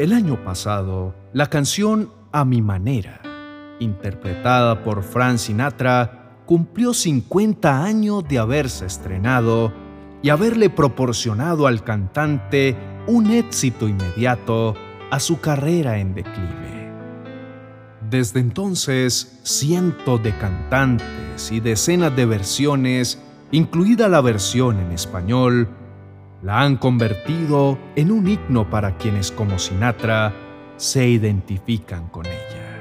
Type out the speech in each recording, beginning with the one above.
El año pasado, la canción A mi manera, interpretada por Frank Sinatra, cumplió 50 años de haberse estrenado y haberle proporcionado al cantante un éxito inmediato a su carrera en declive. Desde entonces, cientos de cantantes y decenas de versiones, incluida la versión en español, la han convertido en un himno para quienes como Sinatra se identifican con ella.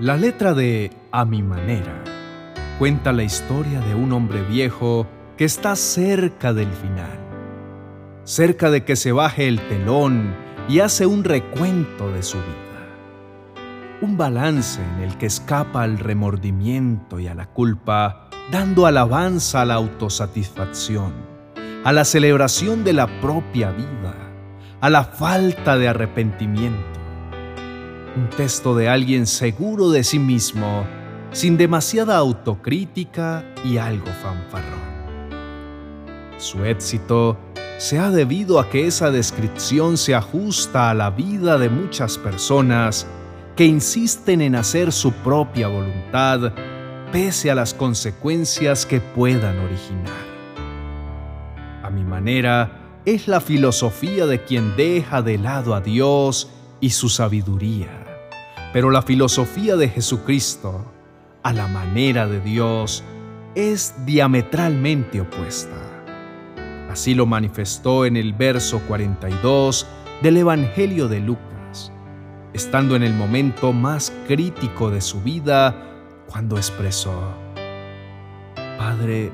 La letra de A mi manera cuenta la historia de un hombre viejo que está cerca del final, cerca de que se baje el telón y hace un recuento de su vida. Un balance en el que escapa al remordimiento y a la culpa, dando alabanza a la autosatisfacción a la celebración de la propia vida, a la falta de arrepentimiento. Un texto de alguien seguro de sí mismo, sin demasiada autocrítica y algo fanfarrón. Su éxito se ha debido a que esa descripción se ajusta a la vida de muchas personas que insisten en hacer su propia voluntad pese a las consecuencias que puedan originar mi manera, es la filosofía de quien deja de lado a Dios y su sabiduría. Pero la filosofía de Jesucristo, a la manera de Dios, es diametralmente opuesta. Así lo manifestó en el verso 42 del Evangelio de Lucas, estando en el momento más crítico de su vida cuando expresó, Padre,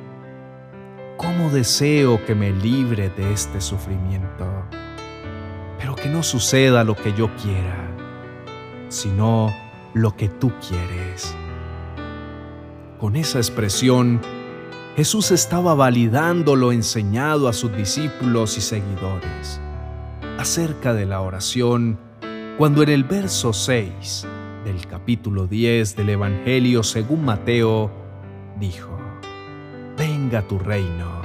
¿Cómo deseo que me libre de este sufrimiento? Pero que no suceda lo que yo quiera, sino lo que tú quieres. Con esa expresión, Jesús estaba validando lo enseñado a sus discípulos y seguidores acerca de la oración cuando en el verso 6 del capítulo 10 del Evangelio según Mateo dijo, venga tu reino,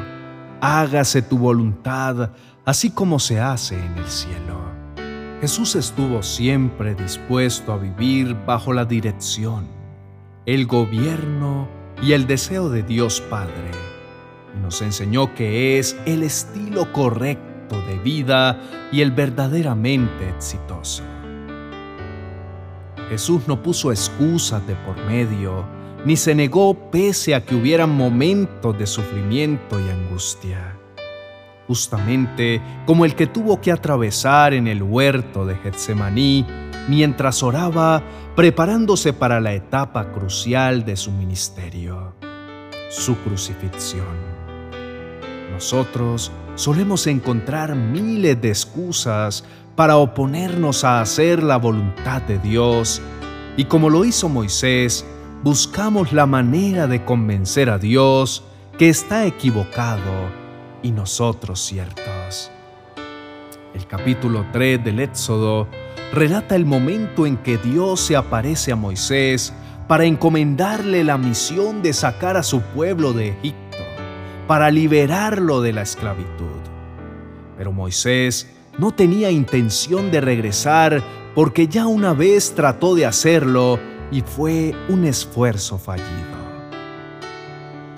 hágase tu voluntad, así como se hace en el cielo. Jesús estuvo siempre dispuesto a vivir bajo la dirección, el gobierno y el deseo de Dios Padre, nos enseñó que es el estilo correcto de vida y el verdaderamente exitoso. Jesús no puso excusas de por medio, ni se negó pese a que hubieran momentos de sufrimiento y angustia. Justamente como el que tuvo que atravesar en el huerto de Getsemaní mientras oraba preparándose para la etapa crucial de su ministerio, su crucifixión. Nosotros solemos encontrar miles de excusas para oponernos a hacer la voluntad de Dios y como lo hizo Moisés, buscamos la manera de convencer a Dios que está equivocado y nosotros ciertos. El capítulo 3 del Éxodo relata el momento en que Dios se aparece a Moisés para encomendarle la misión de sacar a su pueblo de Egipto, para liberarlo de la esclavitud. Pero Moisés no tenía intención de regresar porque ya una vez trató de hacerlo y fue un esfuerzo fallido.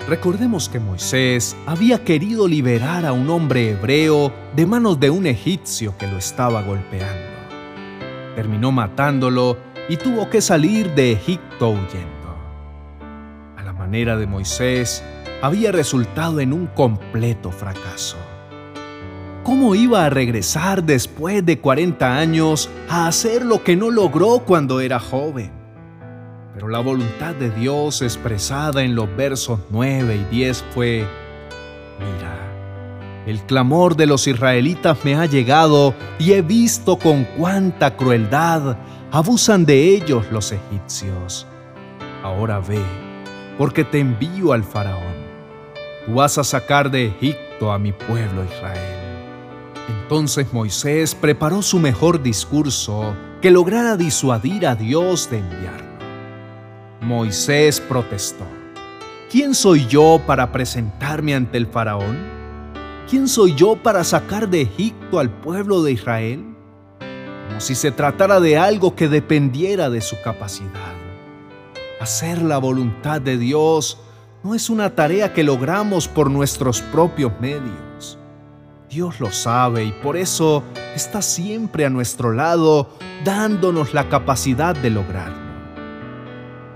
Recordemos que Moisés había querido liberar a un hombre hebreo de manos de un egipcio que lo estaba golpeando. Terminó matándolo y tuvo que salir de Egipto huyendo. A la manera de Moisés, había resultado en un completo fracaso. ¿Cómo iba a regresar después de 40 años a hacer lo que no logró cuando era joven? Pero la voluntad de Dios expresada en los versos 9 y 10 fue, mira, el clamor de los israelitas me ha llegado y he visto con cuánta crueldad abusan de ellos los egipcios. Ahora ve, porque te envío al faraón. Tú vas a sacar de Egipto a mi pueblo Israel. Entonces Moisés preparó su mejor discurso que lograra disuadir a Dios de enviar. Moisés protestó. ¿Quién soy yo para presentarme ante el faraón? ¿Quién soy yo para sacar de Egipto al pueblo de Israel? como si se tratara de algo que dependiera de su capacidad. Hacer la voluntad de Dios no es una tarea que logramos por nuestros propios medios. Dios lo sabe y por eso está siempre a nuestro lado dándonos la capacidad de lograrlo.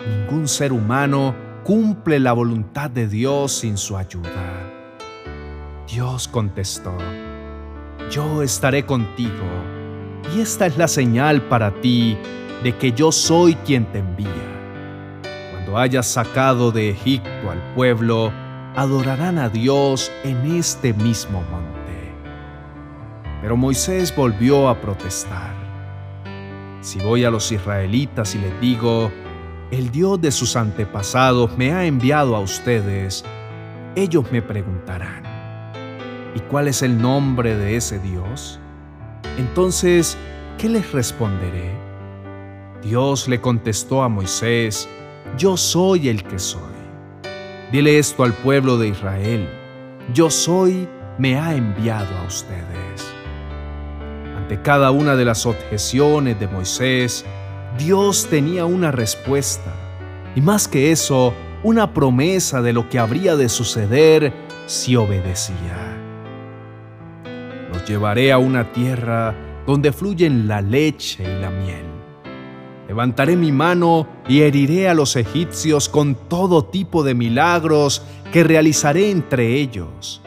Ningún ser humano cumple la voluntad de Dios sin su ayuda. Dios contestó, yo estaré contigo y esta es la señal para ti de que yo soy quien te envía hayas sacado de Egipto al pueblo, adorarán a Dios en este mismo monte. Pero Moisés volvió a protestar. Si voy a los israelitas y les digo, el Dios de sus antepasados me ha enviado a ustedes, ellos me preguntarán, ¿y cuál es el nombre de ese Dios? Entonces, ¿qué les responderé? Dios le contestó a Moisés, yo soy el que soy. Dile esto al pueblo de Israel, yo soy, me ha enviado a ustedes. Ante cada una de las objeciones de Moisés, Dios tenía una respuesta, y más que eso, una promesa de lo que habría de suceder si obedecía. Los llevaré a una tierra donde fluyen la leche y la miel Levantaré mi mano y heriré a los egipcios con todo tipo de milagros que realizaré entre ellos.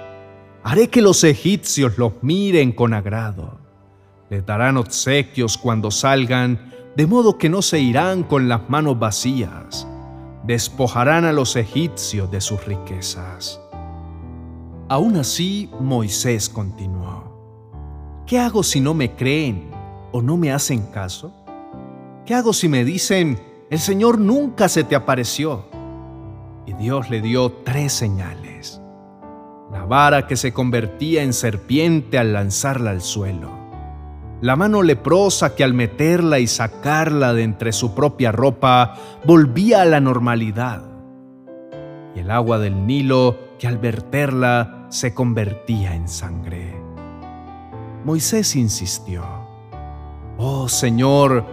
Haré que los egipcios los miren con agrado. Les darán obsequios cuando salgan, de modo que no se irán con las manos vacías. Despojarán a los egipcios de sus riquezas. Aún así, Moisés continuó. ¿Qué hago si no me creen o no me hacen caso? ¿Qué hago si me dicen, el Señor nunca se te apareció? Y Dios le dio tres señales. La vara que se convertía en serpiente al lanzarla al suelo. La mano leprosa que al meterla y sacarla de entre su propia ropa volvía a la normalidad. Y el agua del Nilo que al verterla se convertía en sangre. Moisés insistió, Oh Señor,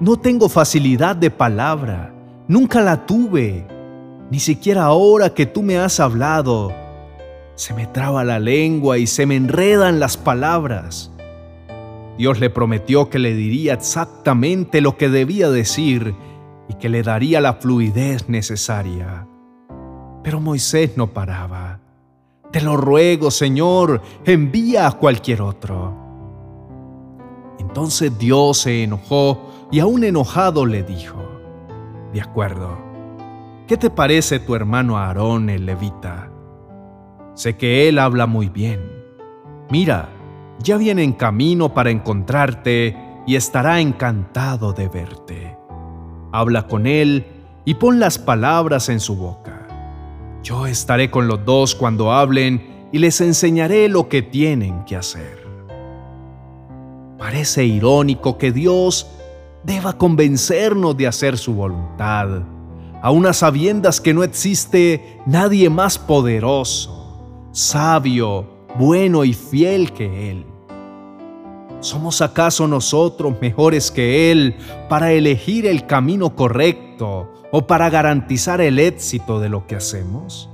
no tengo facilidad de palabra, nunca la tuve, ni siquiera ahora que tú me has hablado. Se me traba la lengua y se me enredan las palabras. Dios le prometió que le diría exactamente lo que debía decir y que le daría la fluidez necesaria. Pero Moisés no paraba. Te lo ruego, Señor, envía a cualquier otro. Entonces Dios se enojó y aún enojado le dijo, De acuerdo, ¿qué te parece tu hermano Aarón el levita? Sé que él habla muy bien. Mira, ya viene en camino para encontrarte y estará encantado de verte. Habla con él y pon las palabras en su boca. Yo estaré con los dos cuando hablen y les enseñaré lo que tienen que hacer. Parece irónico que Dios deba convencernos de hacer su voluntad, a unas sabiendas que no existe nadie más poderoso, sabio, bueno y fiel que Él. ¿Somos acaso nosotros mejores que Él para elegir el camino correcto o para garantizar el éxito de lo que hacemos?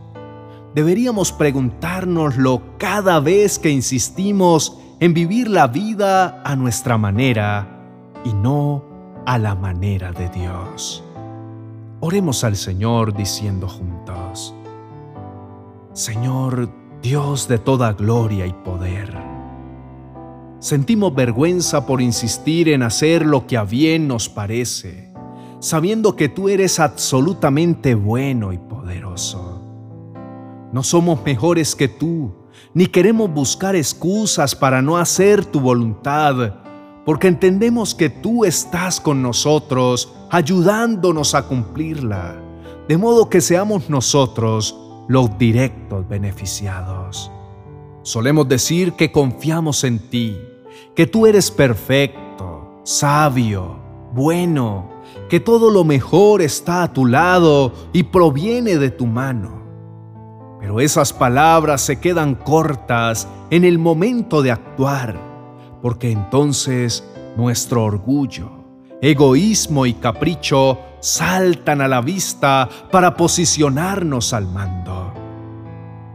Deberíamos preguntárnoslo cada vez que insistimos en vivir la vida a nuestra manera y no a la manera de Dios. Oremos al Señor diciendo juntos, Señor Dios de toda gloria y poder, sentimos vergüenza por insistir en hacer lo que a bien nos parece, sabiendo que tú eres absolutamente bueno y poderoso. No somos mejores que tú, ni queremos buscar excusas para no hacer tu voluntad, porque entendemos que tú estás con nosotros, ayudándonos a cumplirla, de modo que seamos nosotros los directos beneficiados. Solemos decir que confiamos en ti, que tú eres perfecto, sabio, bueno, que todo lo mejor está a tu lado y proviene de tu mano. Pero esas palabras se quedan cortas en el momento de actuar porque entonces nuestro orgullo, egoísmo y capricho saltan a la vista para posicionarnos al mando.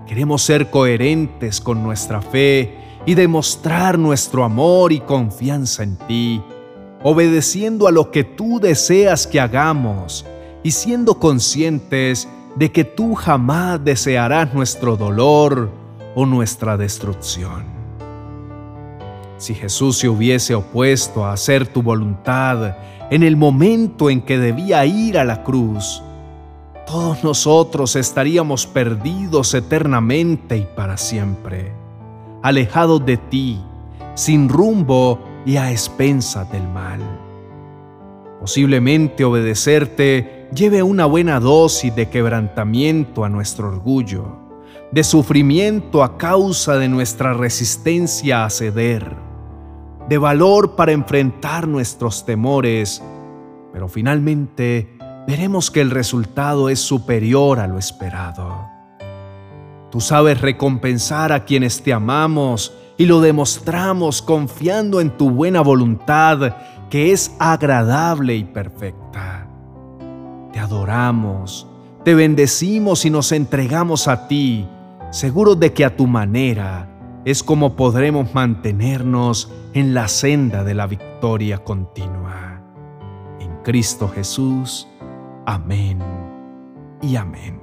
Queremos ser coherentes con nuestra fe y demostrar nuestro amor y confianza en ti, obedeciendo a lo que tú deseas que hagamos y siendo conscientes de que tú jamás desearás nuestro dolor o nuestra destrucción. Si Jesús se hubiese opuesto a hacer tu voluntad en el momento en que debía ir a la cruz, todos nosotros estaríamos perdidos eternamente y para siempre, alejados de ti, sin rumbo y a expensas del mal. Posiblemente obedecerte lleve una buena dosis de quebrantamiento a nuestro orgullo, de sufrimiento a causa de nuestra resistencia a ceder, de valor para enfrentar nuestros temores, pero finalmente veremos que el resultado es superior a lo esperado. Tú sabes recompensar a quienes te amamos y lo demostramos confiando en tu buena voluntad que es agradable y perfecta. Te adoramos, te bendecimos y nos entregamos a ti, seguros de que a tu manera es como podremos mantenernos en la senda de la victoria continua. En Cristo Jesús. Amén y amén.